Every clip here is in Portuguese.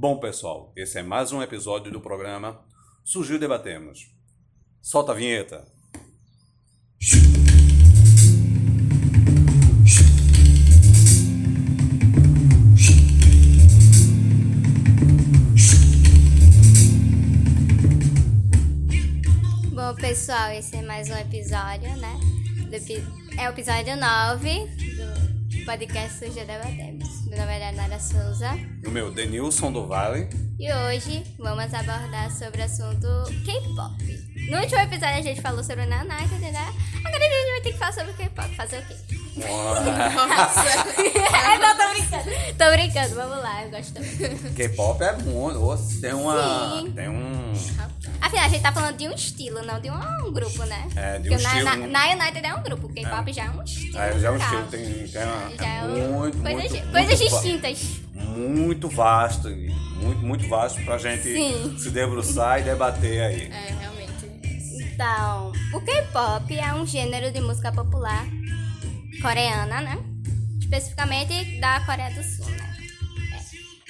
Bom, pessoal, esse é mais um episódio do programa Surgiu Debatemos. Solta a vinheta. Bom, pessoal, esse é mais um episódio, né? Do É o episódio 9 do podcast Surgiu Debatemos. Meu nome é Leonara Souza O meu Denilson do Vale. e hoje vamos abordar sobre o assunto K-pop. No último episódio a gente falou sobre o Nanaka, né? Agora a gente vai ter que falar sobre o K-pop. Fazer o quê? É, não, tô brincando. Tô brincando, vamos lá, eu gosto também. K-pop é muito. nossa, Tem uma. Sim. Tem um. Afinal, a gente tá falando de um estilo, não de um grupo, né? É, de um Porque estilo. na, na United é um grupo, o K-pop já é um estilo. É, já é um musical. estilo, tem, tem uma, Já é é um- muito, coisas, muito, coisas muito distintas. Muito vasto, muito, muito vasto pra gente Sim. se debruçar e debater aí. É, realmente. Então, o K-pop é um gênero de música popular coreana, né? Especificamente da Coreia do Sul, né?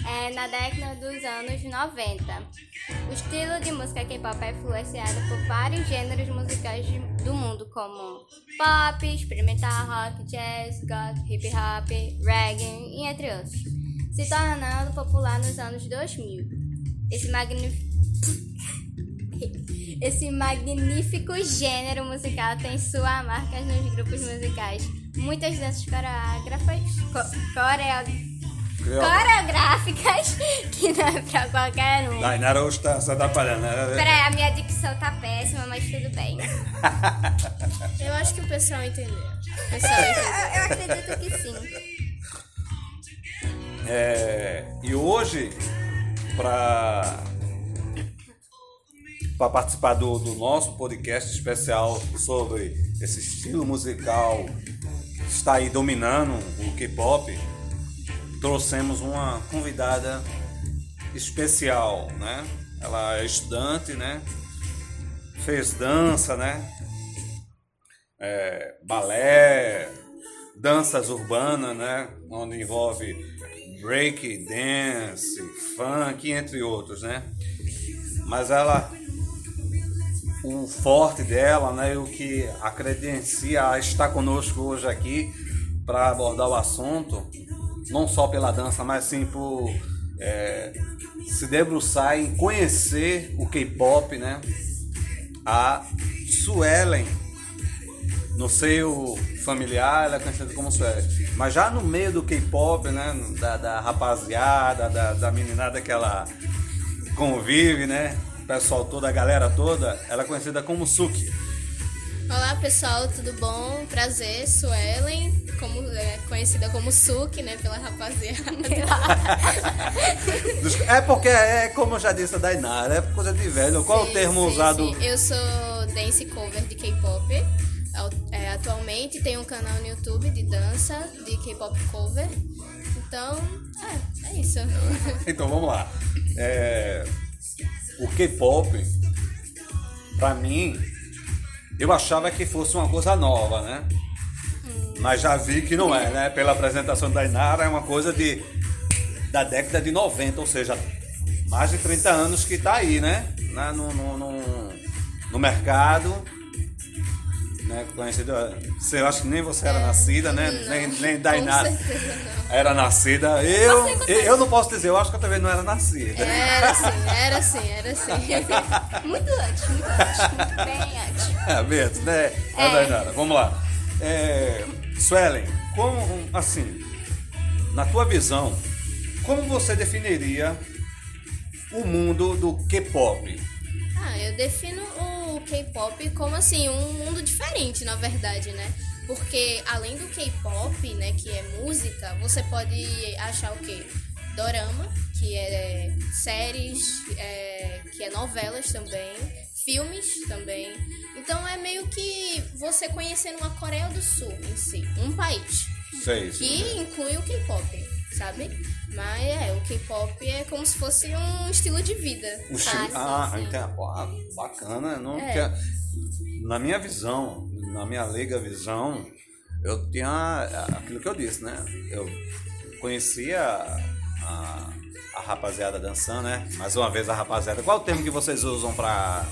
É, é na década dos anos 90. O estilo de música K-pop é influenciado por vários gêneros musicais de- do mundo, como pop, experimental, rock, jazz, goth, hip hop, reggae entre outros, se tornando popular nos anos 2000. Esse magnífico esse magnífico gênero musical tem sua marca nos grupos musicais. Muitas danças coreógrafas, co- coreo- coreográficas, que não é pra qualquer um. Dainara hoje tá se atrapalhando, né? Peraí, a minha dicção tá péssima, mas tudo bem. Eu acho que o pessoal entendeu. O Eu, pessoal entendeu. eu acredito que sim. É, e hoje, para para participar do, do nosso podcast especial sobre esse estilo musical está aí dominando o K-pop, trouxemos uma convidada especial, né? Ela é estudante, né? Fez dança, né? É, balé, danças urbanas, né? Onde envolve break dance, funk, entre outros, né? Mas ela, o forte dela, né? O que a credencia a estar conosco hoje aqui para abordar o assunto, não só pela dança, mas sim por é, se debruçar em conhecer o K-pop, né? A Suelen, no seio familiar, ela é conhecida como Suelen. Mas já no meio do K-pop, né? Da, da rapaziada, da, da meninada que ela convive, né? O pessoal toda, a galera toda, ela é conhecida como Suki. Olá, pessoal, tudo bom? Prazer, Suelen, como, é, conhecida como Suki, né, pela rapaziada. É porque é como eu já disse a Dainara, é coisa de velho. Qual é o Sim, termo sim, usado? sim. Eu sou dance cover de K-pop. É, atualmente tenho um canal no YouTube de dança, de K-pop cover. Então, é, é isso. Então vamos lá. É, o K-pop, pra mim, eu achava que fosse uma coisa nova, né? Mas já vi que não é, né? Pela apresentação da Inara, é uma coisa de da década de 90, ou seja, mais de 30 anos que tá aí, né? No, no, no, no mercado. Né? Conhecido, você, eu acho que nem você era nascida, né? Não, nem, nem Dainara era nascida. Eu, eu não posso dizer, eu acho que eu também não era nascida. Era assim, era assim, era assim. Muito antes, muito antes, muito bem antes. É, Beto, né? É. É. Dainara, vamos lá. É, Suelen, como, assim, na tua visão, como você definiria o mundo do K-pop? Ah, eu defino o K-pop como assim, um mundo diferente, na verdade, né? Porque além do K-pop, né, que é música, você pode achar o quê? Dorama, que é séries, é, que é novelas também, filmes também. Então é meio que você conhecendo a Coreia do Sul em si, um país Sei, que inclui o K-pop, sabe? Mas é, o K-pop é como se fosse um estilo de vida. O estilo, ah, sim. então, ah, bacana. Não, É. tinha- na minha visão, na minha leiga visão, eu tinha aquilo que eu disse, né? Eu conhecia a, a rapaziada dançando, né? Mais uma vez a rapaziada. Qual o termo que vocês usam pra.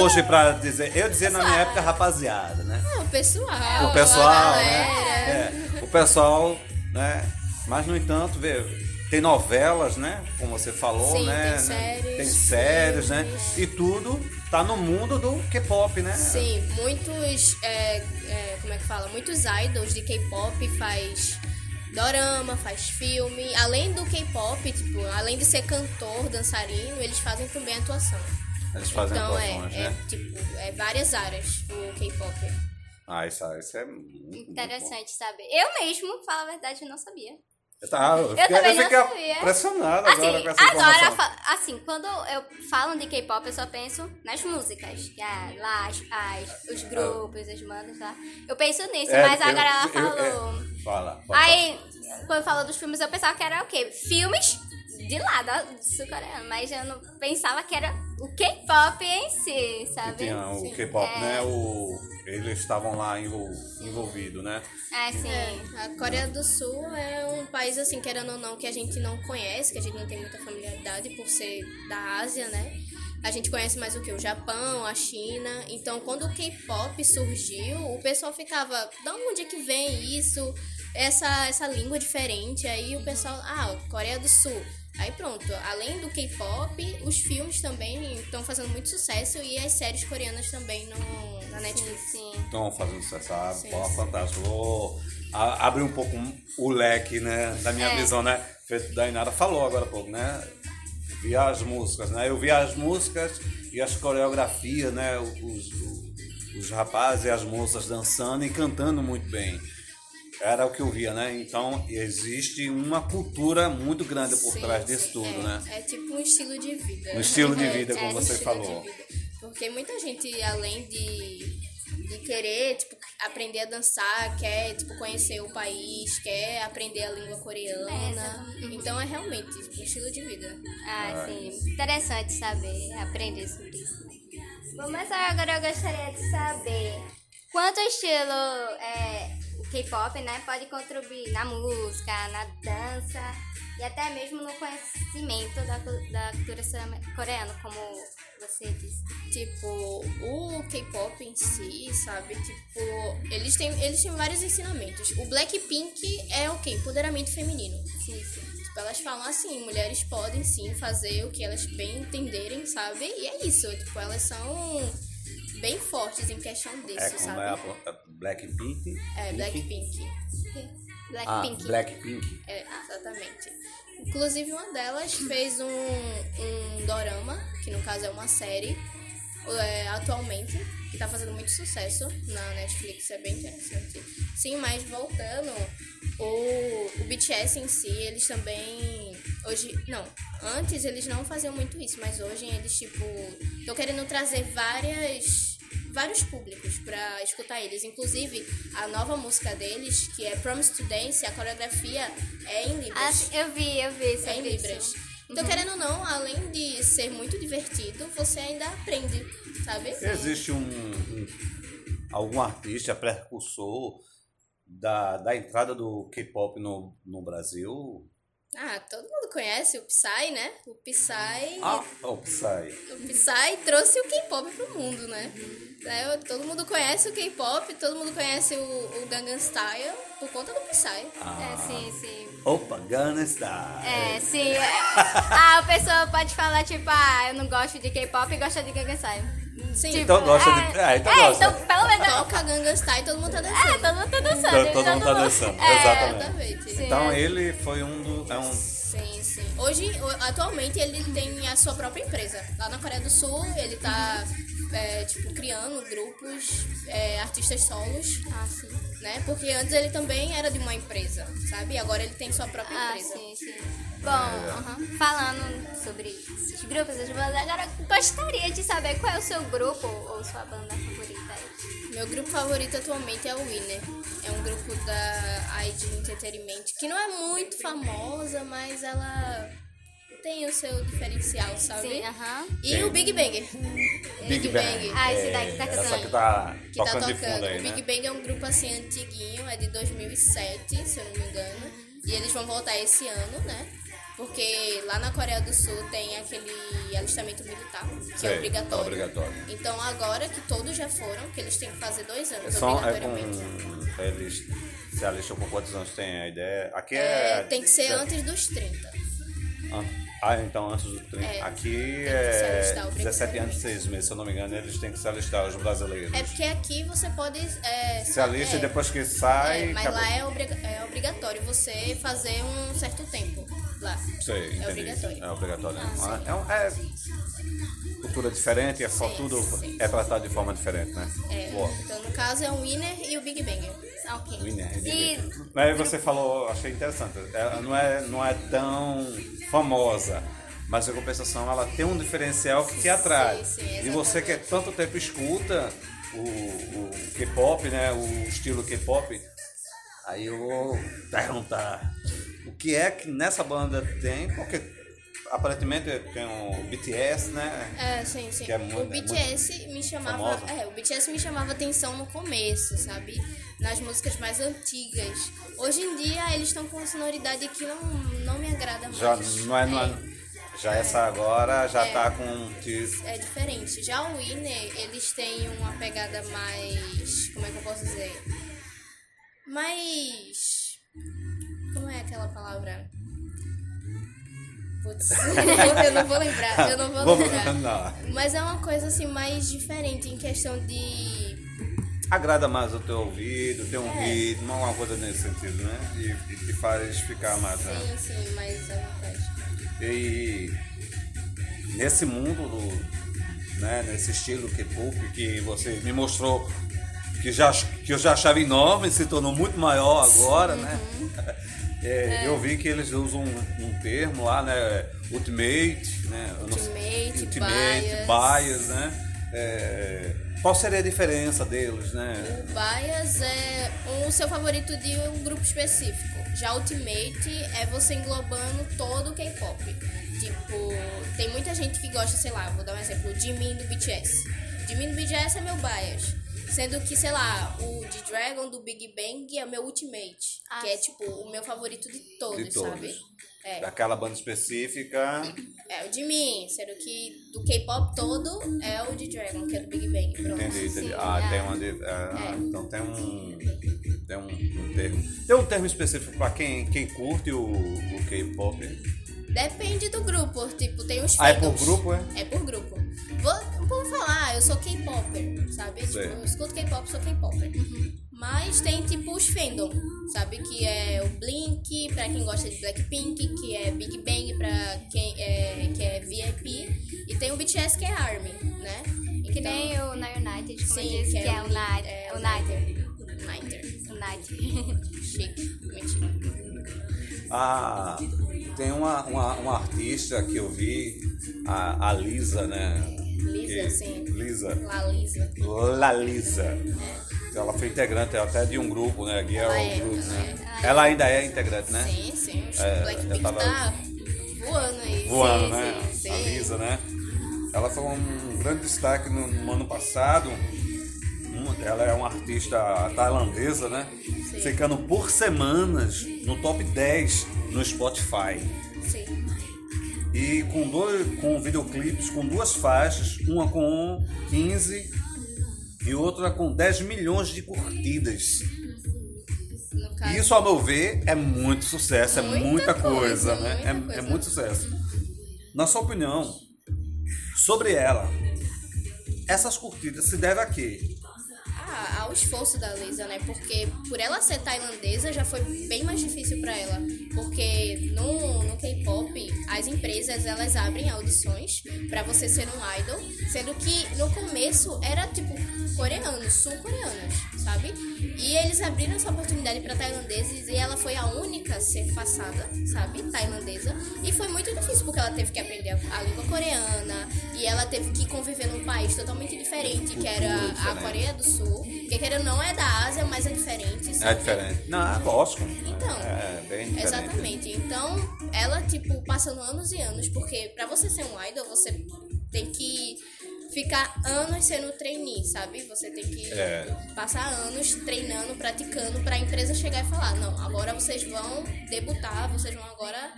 Hoje pra dizer. Eu dizia na minha época rapaziada, né? Ah, o pessoal. o pessoal, né? É, o pessoal, né? Mas no entanto, vê, tem novelas, né? Como você falou, Sim, né? tem séries, Tem séries, né? E tudo tá no mundo do K-pop, né? Sim, muitos. é, é, como é que fala? Muitos idols de K-pop faz dorama, faz filme. Além do K-pop, tipo, além de ser cantor, dançarino, eles fazem também atuação. Eles fazem então atuações, é, né? é tipo, é várias áreas o K-pop. Ah, isso, isso é muito, muito Interessante saber. Eu mesmo, falo a verdade, não sabia. Bom. Tá, eu, Eu também eu não sabia. impressionado Assim, agora com essa agora, informação. assim, quando eu falo de K-pop, eu só penso nas músicas. Que é lá, as, as- os grupos, as bandas lá. Eu penso nisso, É, mas eu- agora ela eu- falou. é, fala, fala. Aí, quando falou dos filmes, eu pensava que era o quê? Filmes de lá, da- sul-coreano. Mas eu não pensava que era o K-pop em si, Que sabe? tinha o. K-pop, É. né? O, eles estavam lá envol, envolvidos, né? É, sim. É, a Coreia do Sul é um país, assim, querendo ou não, que a gente não conhece, que a gente não tem muita familiaridade por ser da Ásia, né? A gente conhece mais o que? O Japão, a China. Então, quando o K-pop surgiu, o pessoal ficava, da onde é que vem isso? Essa, essa língua diferente. Aí o pessoal, ah, Coreia do Sul. Aí pronto, além do K-pop, os filmes também estão fazendo muito sucesso e as séries coreanas também no, na Netflix. sim. Estão fazendo sucesso. Ah, Sim, pô, sim. fantástico. Vou abrir um pouco o leque, né? Da minha É. visão, né? Feito da Inara falou agora há pouco, né? Vi as músicas, né? Eu vi as músicas e as coreografias, né? Os, os, os rapazes e as moças dançando e cantando muito bem. Era o que eu via, né? Então existe uma cultura muito grande por Sim, trás disso sim. tudo, é, né? É tipo um estilo de vida. Um estilo de É, vida, é, como um você estilo falou. Porque muita gente, além de, de querer, tipo, aprender a dançar, quer, tipo, conhecer o país, quer aprender a língua É, coreana. exatamente. então é realmente tipo, um estilo de vida. Ah, sim. Interessante saber, aprender sobre isso. Bom, mas agora eu gostaria de saber quanto estilo é, K-pop, né, pode contribuir na música, na dança e até mesmo no conhecimento da, da cultura coreana, como você disse. Tipo, o K-pop em si, sabe? Tipo, eles têm, eles têm vários ensinamentos. O Blackpink é o quê? Empoderamento feminino. Sim, sim. Tipo, elas falam assim, mulheres podem sim fazer o que elas bem entenderem, sabe? E é isso, tipo, elas são bem fortes em questão disso, É como sabe? é a a Blackpink? É, Blackpink. Ah, Blackpink. É, Blackpink. exatamente. Inclusive, uma delas fez um, um dorama, que no caso é uma série, é, atualmente, que tá fazendo muito sucesso na Netflix, é bem interessante. Sim, mas voltando, o, o BTS em si, eles também. Hoje. Não, antes eles não faziam muito isso, mas hoje eles, tipo, estão querendo trazer várias vários públicos pra escutar eles. Inclusive, a nova música deles, que é Promise to Dance, a coreografia é em Ah, Libras. sim, eu vi, eu vi é em Libras. Então, querendo ou não, além de ser muito divertido, você ainda aprende, sabe? Existe um, um- algum artista precursor da, da entrada do K-pop no, no Brasil? Ah, todo mundo conhece o Psy, né? O Psy, Ah, o Psy. o Psy trouxe o K-pop pro mundo, né? É, todo mundo conhece o K-pop, todo mundo conhece o, o Gangnam Style por conta do Psy. É, sim, sim. Opa, Gunna Style. É, sim. é. Ah, a pessoa pode falar, tipo, ah, eu não gosto de K-pop e gosto de Gangnam Style. Sim, Tipo, Então gosta é, de- é, então é, gosta. então pelo menos... toca Gangnam Style e todo mundo tá É, dançando. todo mundo tá dançando. Todo- todo mundo tá dançando, exatamente. Exatamente. Sim, Então é. ele foi um do. É um, Sim, sim. Hoje, atualmente, ele tem a sua própria empresa. Lá na Coreia do Sul, ele tá, é, tipo, criando grupos, é, artistas solos, Ah, sim. né? Porque antes ele também era de uma empresa, sabe? E agora ele tem sua própria Ah, empresa. sim, sim. Bom, aham, falando sobre esses grupos, essas bandas, agora gostaria de saber qual é o seu grupo ou sua banda favorita aí. Meu grupo favorito atualmente é o Winner. É um grupo da ID Entertainment, que não é muito famosa, mas ela tem o seu diferencial, sabe? Sim, aham. E o Big Bang. Big Bang. Ah, esse daí que tá essa cantando. que tá que tá tocando de tocando. fundo aí, o né? Big Bang é um grupo assim antiguinho, é de 2007, se eu não me engano. E eles vão voltar esse ano, né? Porque lá na Coreia do Sul tem aquele alistamento militar, que Sei, é obrigatório. é obrigatório. Então agora que todos já foram, que eles têm que fazer dois anos É só, é obrigatoriamente. com. Eles se alistam com quantos anos tem a ideia? Aqui É, é. tem que ser é- antes dos 30. Ah, então antes do 30. É, Aqui é alistar 17 anos e 6 meses, se eu não me engano, eles têm que se alistar, os brasileiros. É porque aqui você pode. É, Se alista é, e depois que sai. é, mas acabou. lá é, é obrigatório você fazer um certo tempo lá. Sei, entendi. É obrigatório. É obrigatório. Ah, é, um- é cultura diferente, é só Sim, tudo sim. é tratado de forma diferente, né? É, Boa. então no caso é o Winner e o Big Bang. Ok. Winner, E Mas você falou, achei interessante. Ela não é, não é tão famosa, mas em compensação ela tem um diferencial que te atrai. Sim, sim, e você que tanto tempo escuta o, o K-pop, né? O estilo K-pop, aí eu vou perguntar o que é que nessa banda tem, porque aparentemente tem o BTS, né? É, sim, sim. Que é muito- o BTS me chamava. É, o BTS me chamava atenção no começo, sabe? Nas músicas mais antigas. Hoje em dia eles estão com uma sonoridade que não, não me agrada mais. Já não é, não é- já essa agora já É. tá com É diferente. Já o Winner, eles têm uma pegada mais. Como é que eu posso dizer? Mais. Como é aquela palavra? Putz, eu não vou lembrar, eu não vou lembrar. não. Mas é uma coisa assim mais diferente em questão de. agrada mais o teu ouvido, tem um É. ritmo, alguma coisa nesse sentido, né? E, e te faz ficar mais. Né? Sim, sim, mais à vontade. E nesse mundo do, né, nesse estilo K-pop que você me mostrou que, já, que eu já achava enorme, se tornou muito maior agora, né? É, Eu vi que eles usam um, um termo lá, né? Ultimate, né? Ultimate, Ultimate, bias. bias, né? É, qual seria a diferença deles, né? O Bias é o seu favorito de um grupo específico. Já Ultimate é você englobando todo o K-pop. Tipo, tem muita gente que gosta, sei lá, vou dar um exemplo, o Jimin do BTS. Jimin do BTS é meu Bias. Sendo que, sei lá, o de Dragon do Big Bang é o meu Ultimate. Ah, que é, tipo, o meu favorito de todos, De todos. sabe? É. Daquela banda específica. É o Jimin, sendo que do K-pop todo é o de Dragon, que é do Big Bang. Pronto. Entendi, entendi. Sim, Ah, é. tem uma. de- ah, É. Então tem um. Tem um, um termo. Tem um termo específico pra quem, quem curte o, o K-pop. Depende do grupo, tipo, tem os Ah, é por fandoms. grupo, é? É por grupo. Vou, vou falar, eu sou K-popper, sabe? Tipo, eu escuto K-pop, sou K-popper. Mas tem tipo os fandom, sabe? Que é o Blink, pra quem gosta de Blackpink, que é Big Bang pra quem é, que é VIP. E tem o BTS que é ARMY, né? que Então- nem o Na United, como Sim, eu disse, que que, é é, o o Night. é, o o Nighter. Niter. O Night. Chique. Mentira. Ah, tem uma, uma, uma artista que eu vi, a, a Lisa, né? Lisa, Que- sim. Lisa. La Lisa. La Lisa. Ela foi integrante até de um grupo, né? Ela é, Group, ela né? é. Ela ainda é integrante, né? Sim, sim. O É, Blackpink tava- tá voando aí. voando, sim, né? Sim. A Lisa, né? Ela foi um grande destaque no, no ano passado. Ela é uma artista tailandesa, né? Sim. Ficando por semanas no top 10 no Spotify. Sim. E com, dois, com videoclipes com duas faixas, uma com 15 e outra com 10 milhões de curtidas. Isso, ao meu ver, é muito sucesso, é Muita muita coisa, coisa, né? muita É, coisa. é muito sucesso. Na sua opinião, sobre ela, essas curtidas se deve a quê? Ao esforço da Lisa, né? Porque por ela ser tailandesa já foi bem mais difícil pra ela. Porque no, no K-pop, as empresas elas abrem audições pra você ser um idol, sendo que no começo era tipo coreanos, sul-coreanos, sabe? E eles abriram essa oportunidade pra tailandeses e ela foi a única a ser passada, sabe? Tailandesa. E foi muito difícil porque ela teve que aprender a, língua coreana e ela teve que conviver num país totalmente diferente, que era a. Coreia do Sul. Que querendo não é da Ásia, mas é diferente. É sabe? diferente. Não, é lógico. Então, é bem diferente. Exatamente. Então, ela, tipo, passando anos e anos, porque pra você ser um idol, você tem que ficar anos sendo trainee, sabe? Você tem que É. passar anos treinando, praticando pra empresa chegar e falar, não, agora vocês vão debutar, vocês vão agora,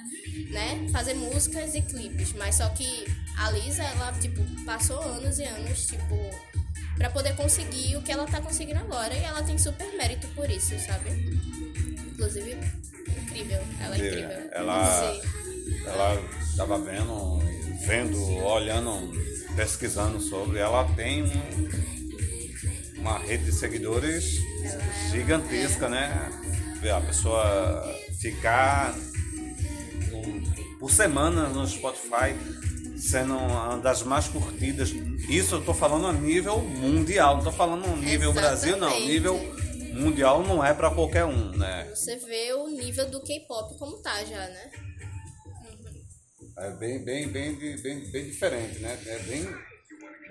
né, fazer músicas e clipes. Mas só que a Lisa, ela, tipo, passou anos e anos, tipo, pra poder conseguir o que ela tá conseguindo agora. E ela tem super mérito por isso, sabe? Inclusive, incrível. Ela é Incrível. Ela- Sim. Ela estava vendo, vendo, olhando, pesquisando sobre. Ela tem um- uma rede de seguidores gigantesca, né? Ver A pessoa ficar por semana no Spotify sendo uma das mais curtidas. Isso eu tô falando a nível mundial, não tô falando a nível Brasil, não. Exatamente. Nível mundial não é para qualquer um, né? Você vê o nível do K-pop como tá já, né? É bem, bem, bem, bem, bem diferente, né? É bem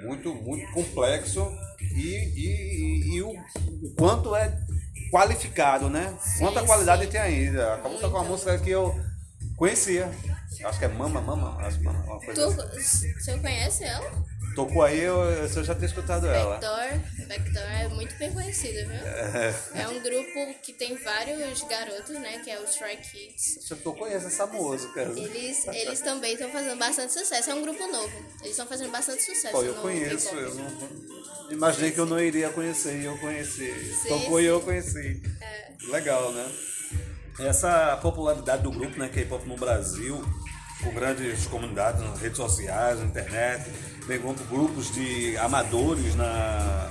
muito, muito complexo e, e, e- e o, quanto é qualificado, né? Quanta qualidade sim. tem ainda. Acabou com uma Muito. música que eu conhecia. Acho que é Mama, Mama, acho que Mama, uma coisa Tu, assim. você conhece ela? Tocou aí, eu, eu já tinha escutado ela. Backdoor. Backdoor é muito bem conhecida, viu? É um grupo que tem vários garotos, né? Que é o Stray Kids. Eu conheço essa música. Eles, eles também estão fazendo bastante sucesso. É um grupo novo. Eles estão fazendo bastante sucesso. Pô, eu conheço, eu não, imaginei que eu não iria conhecer e eu conheci. Sim, Tocou e eu conheci. É. Legal, né? Essa popularidade do grupo, né, K-pop no Brasil, com grandes comunidades nas redes sociais, na internet, bem como grupos de amadores na,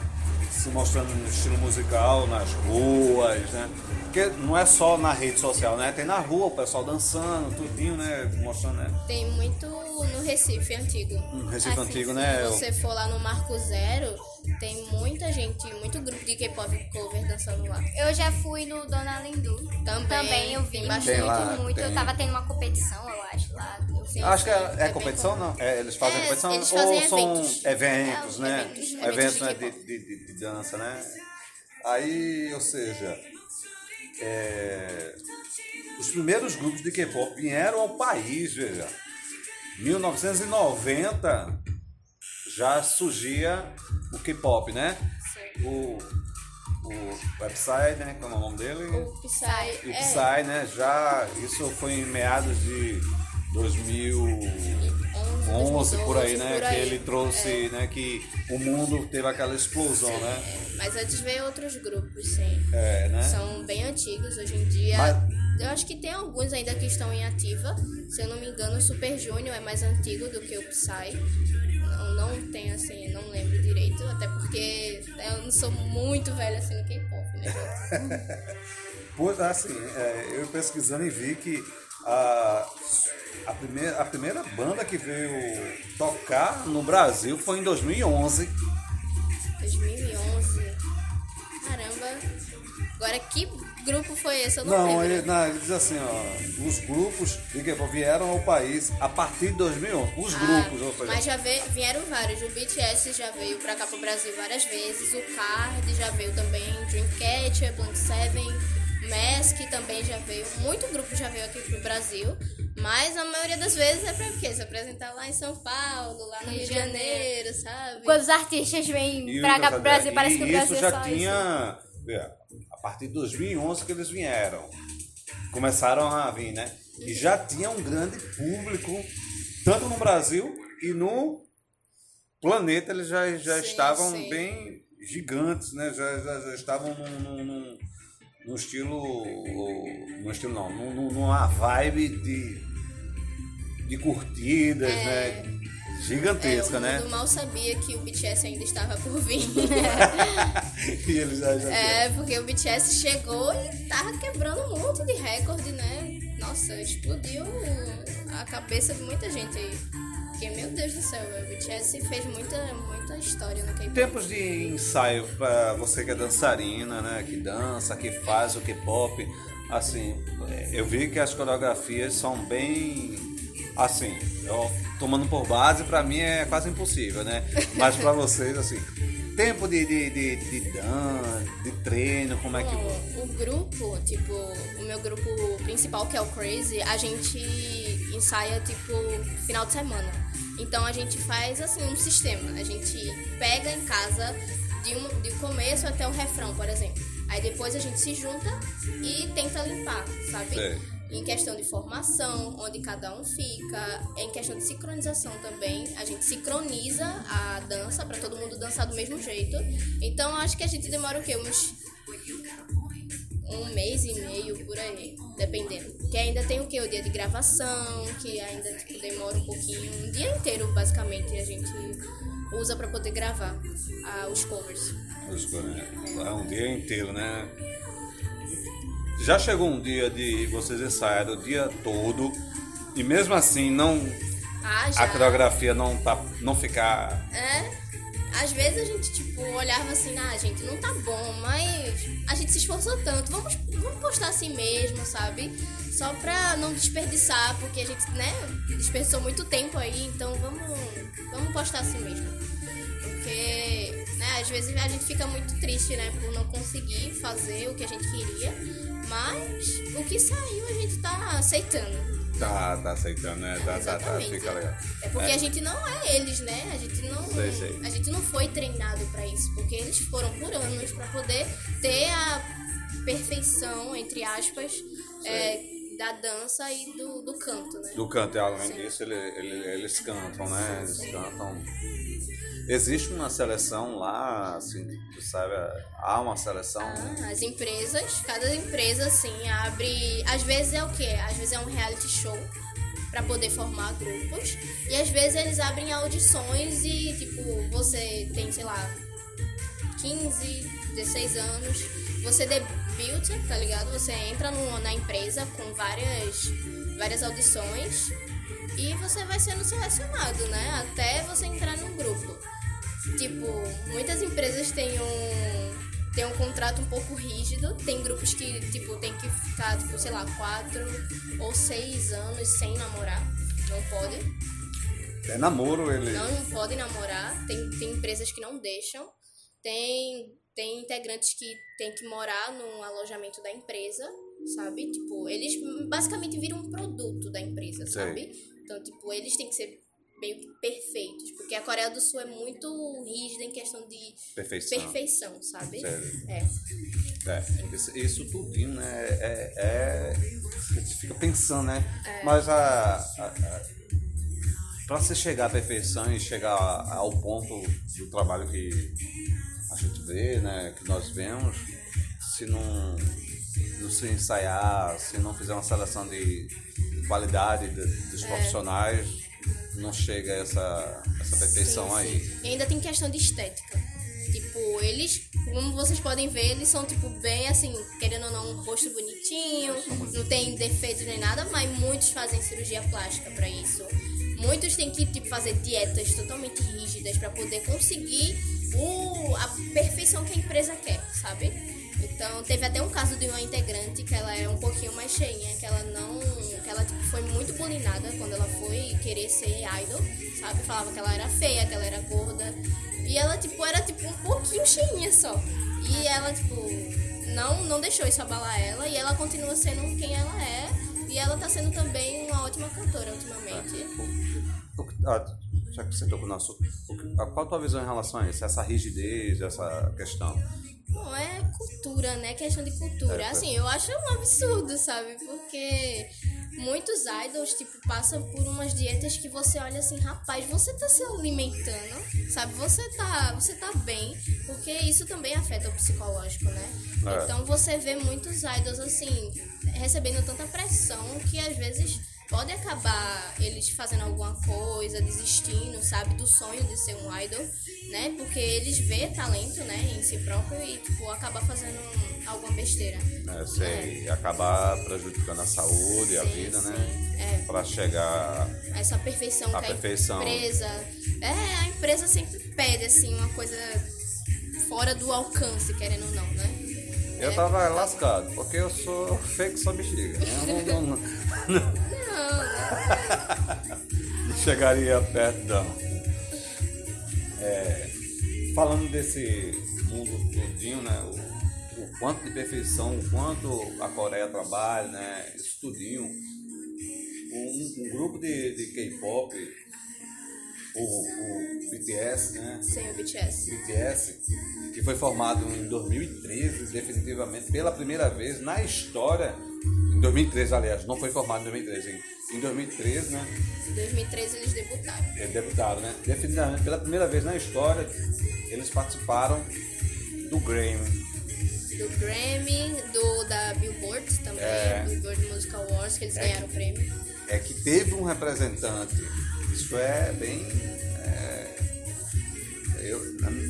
se mostrando no estilo musical, nas ruas, né? Porque não é só na rede social, né? Tem na rua o pessoal dançando, tudinho, né? Mostrando, né? Tem muito no Recife antigo. No Recife Antigo, né? Se você for lá no Marco Zero, tem muita gente, muito grupo de K-pop cover dançando lá. Eu já fui no Dona Lindu. Também, eu vi bastante. Lá, muito. tem. Eu tava tendo uma competição, eu acho, lá. Sim, Acho que é, é bem competição, não? É, eles fazem É, competição eles fazem ou são eventos. eventos, É, né? eventos, Eventos, eventos né, de de, de, de- de dança, né? Aí, ou seja, é, os primeiros grupos de K-pop vieram ao país, veja. 1990 já surgia o K-pop, né? Sim. O, o website, né? Como é o nome dele? O Psy. O é, Psy, né? Já, isso foi em meados de 2011, por aí, né? por Que aí. ele trouxe, né? Que o mundo teve aquela explosão, né? É, mas antes veio outros grupos, sim. É, né? São bem antigos hoje em dia. Mas- Eu acho que tem alguns ainda que estão em ativa. Se eu não me engano, o Super Junior é mais antigo do que o Psy. Não, não tenho assim, não lembro direito. Até porque eu não sou muito velha assim no K-pop, né? Pois, assim, é, eu pesquisando e vi que a, a, primeira, a primeira banda que veio tocar no Brasil foi em 2011. 2011. Caramba. Agora, que grupo foi esse? Eu não, Não, lembro. ele, não, ele diz assim, ó, os grupos vieram ao país a partir de 2011. Os Ah, grupos, ou seja, Mas já veio, vieram vários. O BTS já veio pra cá pro Brasil várias vezes. O Card já veio também. Dreamcatcher, Blank Seven, Mask também já veio. Muito grupo já veio aqui pro Brasil. Mas a maioria das vezes é pra quê? Se apresentar lá em São Paulo, lá no Rio de Janeiro, sabe? Quando os artistas vêm pra cá pro Brasil, parece que o Brasil isso já é só tinha, é, a partir de 2011 que eles vieram, começaram a vir, né? E já tinha um grande público, tanto no Brasil e no planeta, eles já, já Sim, estavam sim. bem gigantes, né? Já, já, já estavam num, num, num- num estilo, no estilo não, num- num- numa vibe de, de curtidas, né? Gigantesca, É, o né? mundo mal sabia que o BTS ainda estava por vir. E já, já É, porque o BTS chegou e tava quebrando um monte de recorde, né? Nossa, explodiu a cabeça de muita gente aí. Porque, meu Deus do céu, o BTS fez muita, muita história no K-pop. Tempos de ensaio para você que é dançarina, né? Que dança, que faz o K-pop. Assim, eu vi que as coreografias são bem. Assim, eu, tomando por base, para mim é quase impossível, né? Mas para vocês, assim, tempo de, de, de, de dan, de treino, como é que. Bom, o grupo, tipo, o meu grupo principal, que é o Crazy, a gente ensaia tipo final de semana. Então a gente faz assim um sistema. A gente pega em casa de um, de começo até o refrão, por exemplo. Aí depois a gente se junta e tenta limpar, sabe? Sei. Em questão de formação, onde cada um fica, em questão de sincronização também, a gente sincroniza a dança para todo mundo dançar do mesmo jeito. Então acho que a gente demora o quê? Uns um mês e meio por aí, dependendo. Que ainda tem o que? O dia de gravação, que ainda tipo, demora um pouquinho, um dia inteiro basicamente a gente usa para poder gravar ah, os covers. É um dia inteiro, né? Já chegou um dia de vocês ensaiarem o dia todo e mesmo assim não Ah, a coreografia não tá não ficar É. Às vezes a gente, tipo, olhava assim, ah, gente, não tá bom, mas a gente se esforçou tanto, vamos, vamos postar assim mesmo, sabe? Só pra não desperdiçar, porque a gente, né, desperdiçou muito tempo aí, então vamos, vamos postar assim mesmo. Porque, às vezes a gente fica muito triste, né, por não conseguir fazer o que a gente queria, mas o que saiu a gente tá aceitando. tá, tá aceitando, né? Tá, tá, tá, fica legal. É porque É. a gente não é eles, né? A gente não, Sei, sei. a gente não foi treinado pra isso, porque eles foram por anos pra poder ter a perfeição entre aspas é, da dança e do, do canto, né? Do canto, e além disso, ele, ele- eles cantam, né? Eles cantam. Existe uma seleção lá, assim, tu sabe? Há uma seleção. Ah, as empresas, cada empresa assim abre, às vezes é o quê? Às vezes é um reality show pra poder formar grupos e às vezes eles abrem audições e tipo, você tem, sei lá, 15, 16 anos, você debuta, tá ligado? Você entra no- na empresa com várias várias audições e você vai sendo selecionado, né? Até você entrar num grupo. Tipo, muitas empresas têm um tem um contrato um pouco rígido. Tem grupos que, tipo, tem que ficar, tipo, sei lá, quatro ou seis anos sem namorar. Não pode. É namoro, ele. Não, não podem namorar. Tem, tem empresas que não deixam. Tem, tem integrantes que tem que morar num alojamento da empresa, sabe? Tipo, eles basicamente viram um produto da empresa, Sei. sabe? Então, tipo, eles têm que ser meio que perfeitos. Porque a Coreia do Sul é muito rígida em questão de Perfeição. perfeição, sabe? Sério. É. É, isso, isso tudinho, né? É, é, a gente fica pensando, né? É. Mas a, a, a para você chegar à perfeição e chegar ao ponto do trabalho que a gente vê, né? Que nós vemos, se não, não se ensaiar, se não fizer uma seleção de qualidade de- dos É. profissionais, não chega a essa, essa perfeição Sim, aí. sim. E ainda tem questão de estética. Tipo, eles, como vocês podem ver, eles são, tipo, bem assim, querendo ou não, um rosto bonitinho, não tem defeitos nem nada, mas muitos fazem cirurgia plástica pra isso. Muitos têm que, tipo, fazer dietas totalmente rígidas pra poder conseguir o, a perfeição que a empresa quer, sabe? Então, teve até um caso de uma integrante que ela é um pouquinho mais cheinha, que ela não. que ela tipo, foi muito bulinada quando ela foi querer ser idol, sabe? Falava que ela era feia, que ela era gorda. E ela, tipo, era tipo um pouquinho cheinha só. E ela, tipo, não, não deixou isso abalar ela e ela continua sendo quem ela é. E ela tá sendo também uma ótima cantora ultimamente. Que- ah, já que você tocou no assunto, o que- a- qual a tua visão em relação a isso? Essa rigidez, essa questão? Bom, é cultura, né? Questão de cultura. É, Assim, eu acho um absurdo, sabe? Porque muitos idols, tipo, passam por umas dietas que você olha assim, rapaz, você tá se alimentando, sabe? Você tá, você tá bem, porque isso também afeta o psicológico, né? É. Então você vê muitos idols, assim, recebendo tanta pressão que às vezes pode acabar eles fazendo alguma coisa, desistindo, sabe, do sonho de ser um idol, né? Porque eles vê talento, né, em si próprio e, tipo, acaba fazendo alguma besteira. Né, sei, acabar prejudicando a saúde, a Sim, vida, sim. né? É. Pra chegar. Essa perfeição A que perfeição. a empresa... É, a empresa sempre pede, assim, uma coisa fora do alcance, querendo ou não, né? Eu tava lascado, porque eu sou fake só bexiga. né? Eu não, não, não, Não chegaria perto, não. É, falando desse mundo todinho, né? O, o quanto de perfeição, o quanto a Coreia trabalha, né? Isso tudinho. um, um grupo de, de K-pop, o, o BTS, né? Sim, o BTS. BTS, que foi formado em 2013, definitivamente, pela primeira vez na história. Em 2013, aliás, não foi formado em 2013. Em, em 2013, né? Em 2013 eles debutaram. Eles debutaram, né? Definitivamente, pela primeira vez na história, eles participaram do Grammy. Do Grammy, do, da Billboard também, É. Billboard Music Awards, que eles ganharam o prêmio. É que teve um representante. Isso é bem. é, eu,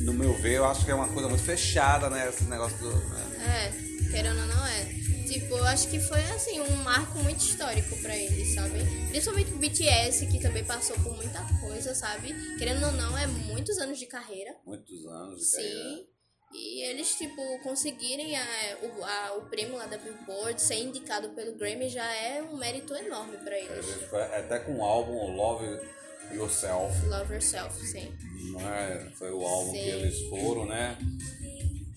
no meu ver, eu acho que é uma coisa muito fechada, né? Esse negócio do. né? É, querendo ou não é. Tipo, eu acho que foi assim, um marco muito histórico pra eles, sabe? Principalmente o BTS, que também passou por muita coisa, sabe? Querendo ou não, é muitos anos de carreira. Muitos anos de carreira. Sim. E eles, tipo, conseguirem a, o, a, o prêmio lá da Billboard, ser indicado pelo Grammy já é um mérito enorme pra eles. Até com o álbum Love Yourself. Love Yourself, sim. Não é? Foi o álbum Sim. que eles foram, né?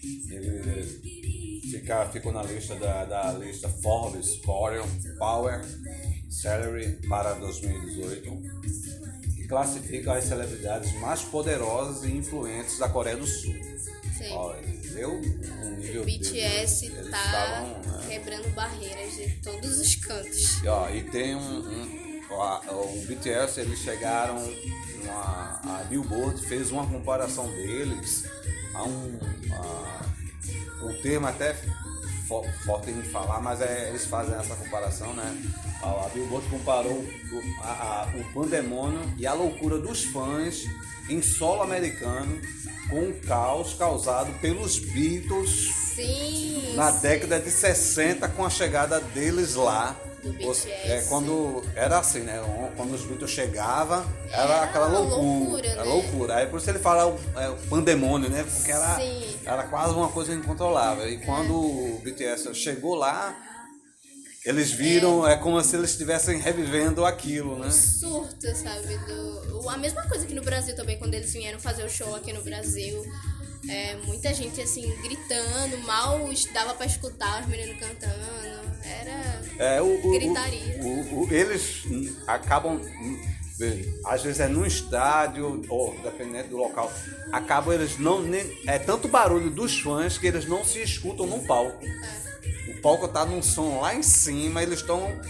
Ele fica, ficou na lista da, da lista Forbes Power, Power Salary para 2018, que classifica as celebridades mais poderosas e influentes da Coreia do Sul. Sim. Deu um nível O BTS eles tá estavam, né? quebrando barreiras de todos os cantos. E, ó, e tem um. um ó, o BTS, eles chegaram. Uma, a Billboard fez uma comparação deles a um. A, um termo até fo- forte em falar, mas é, eles fazem essa comparação, né? A, a Billboard comparou o, a, a- o pandemônio e a loucura dos fãs em solo americano com o caos causado pelos Beatles Sim. na sim. década de 60 com a chegada deles lá. Do BTS. É, quando era assim, né? Quando os Beatles chegavam, era, Era aquela loucura. loucura, era né? loucura. Aí por isso ele fala o, é, o pandemônio, né? Porque era, Sim. era quase uma coisa incontrolável. E quando o BTS chegou lá, eles viram, é, como se eles estivessem revivendo aquilo, né? surto, sabe? Do, a mesma coisa que no Brasil também, quando eles vieram fazer o show aqui no Brasil. É, muita gente assim gritando, mal dava pra escutar os meninos cantando. Era. É, o, Gritaria. o- o- eles acabam, hum, às vezes é num estádio, ou dependendo do local, acabam eles não. Nem, é tanto barulho dos fãs que eles não se escutam no palco. O palco tá num som lá em cima, eles estão.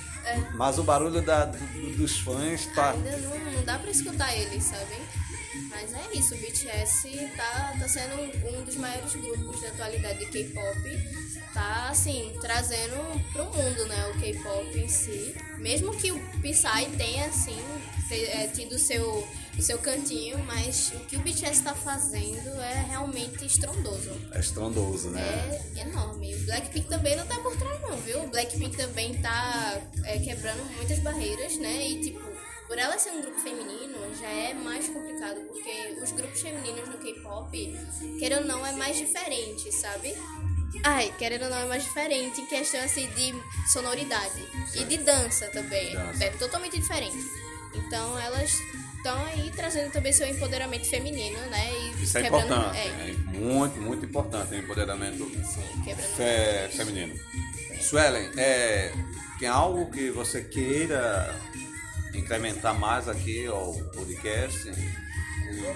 Mas o barulho da, do- dos fãs tá. Ainda não, não dá pra escutar eles, sabe? Mas é isso, o BTS tá, tá sendo um, dos maiores grupos da atualidade de K-pop. Tá, assim, trazendo pro mundo, né, o K-pop em si. Mesmo que o Psy tenha, assim, é, tido o seu, seu cantinho, mas o que o BTS tá fazendo é realmente estrondoso. É estrondoso, né? É enorme. O Blackpink também não tá por trás não, viu? O Blackpink também tá é, quebrando muitas barreiras, né? E tipo, por ela ser um grupo feminino, já é mais complicado, porque os grupos femininos no K-pop, querendo ou não, é mais diferente, sabe? Ai, querendo ou não, é mais diferente em questão assim de sonoridade. E de dança também. Dança. É totalmente diferente. Então elas estão aí trazendo também seu empoderamento feminino, né? E Isso é importante. É, É muito, muito importante o empoderamento sim, fe- feminino. Suelen, é, tem algo que você queira incrementar mais aqui ao podcast?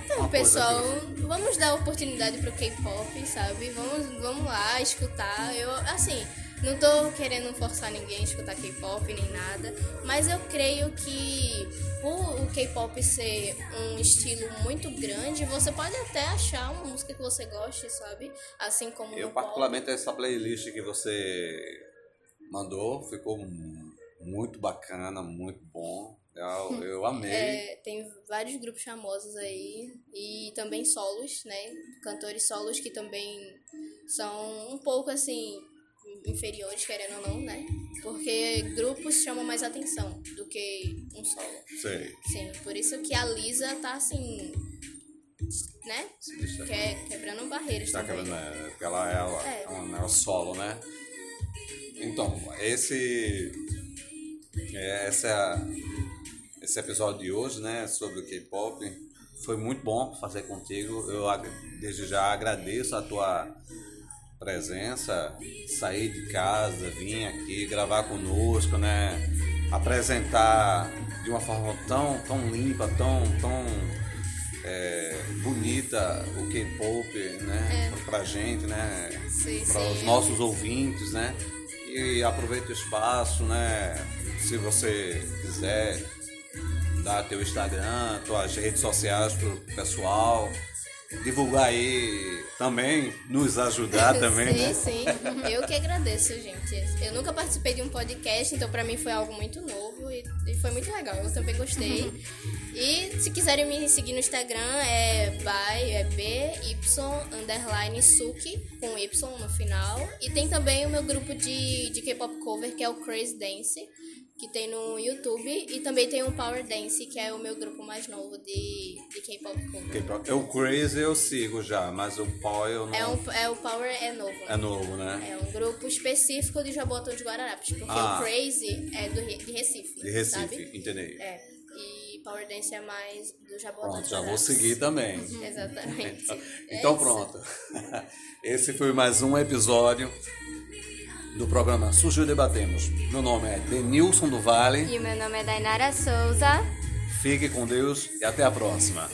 Então, pessoal, que vamos dar oportunidade pro K-pop, sabe? Vamos, vamos lá escutar. Eu, assim, não tô querendo forçar ninguém a escutar K-pop nem nada, mas eu creio que por o K-pop ser um estilo muito grande, você pode até achar uma música que você goste, sabe? Assim como Eu, no pop. particularmente, essa playlist que você mandou ficou mu- muito bacana, muito bom. Eu, eu amei. É, tem vários grupos famosos aí e também solos, né? Cantores solos que também são um pouco assim inferiores, querendo ou não, né? Porque grupos chamam mais atenção do que um solo. Sei. Sim, por isso que a Lisa tá assim, né? Que, quebrando barreiras Tá também. quebrando, é, porque ela é, ela, É. é um, é um solo, né? Então, esse. é, Essa é a- esse episódio de hoje, né? Sobre o K-pop. Foi muito bom fazer contigo. Eu desde já agradeço a tua presença, sair de casa, vir aqui gravar conosco, né? apresentar de uma forma tão, tão limpa, tão, tão é, bonita o K-pop, né? É. Pra gente, né? Para os nossos ouvintes, né? E aproveita o espaço, né? Se você quiser dar teu Instagram, tuas redes sociais pro pessoal divulgar aí também, nos ajudar também, sim, né? Sim. Eu que agradeço, gente. Eu nunca participei de um podcast, então para mim foi algo muito novo e, e, foi muito legal. Eu também gostei. e se quiserem me seguir no Instagram é by, é by underline suki com y no final. E tem também o meu grupo de, de K-pop cover que é o Crazy Dance que tem no YouTube. E também tem o Power Dance, que é o meu grupo mais novo de, de K-pop cover. O Crazy eu sigo já, mas o Power eu não... É, um, é o Power é novo. É novo, né? É um grupo específico de Jabotão de Guararapes, porque ah. o Crazy é do, de Recife, De Recife, sabe? entendi. É. E Power Dance é mais do Jabotão Pronto, já vou seguir também. Exatamente. então é pronto. Esse foi mais um episódio do programa Surgiu Debatemos. Meu nome é Denilson do Vale. E meu nome é Dainara Souza. Fique com Deus e até a próxima.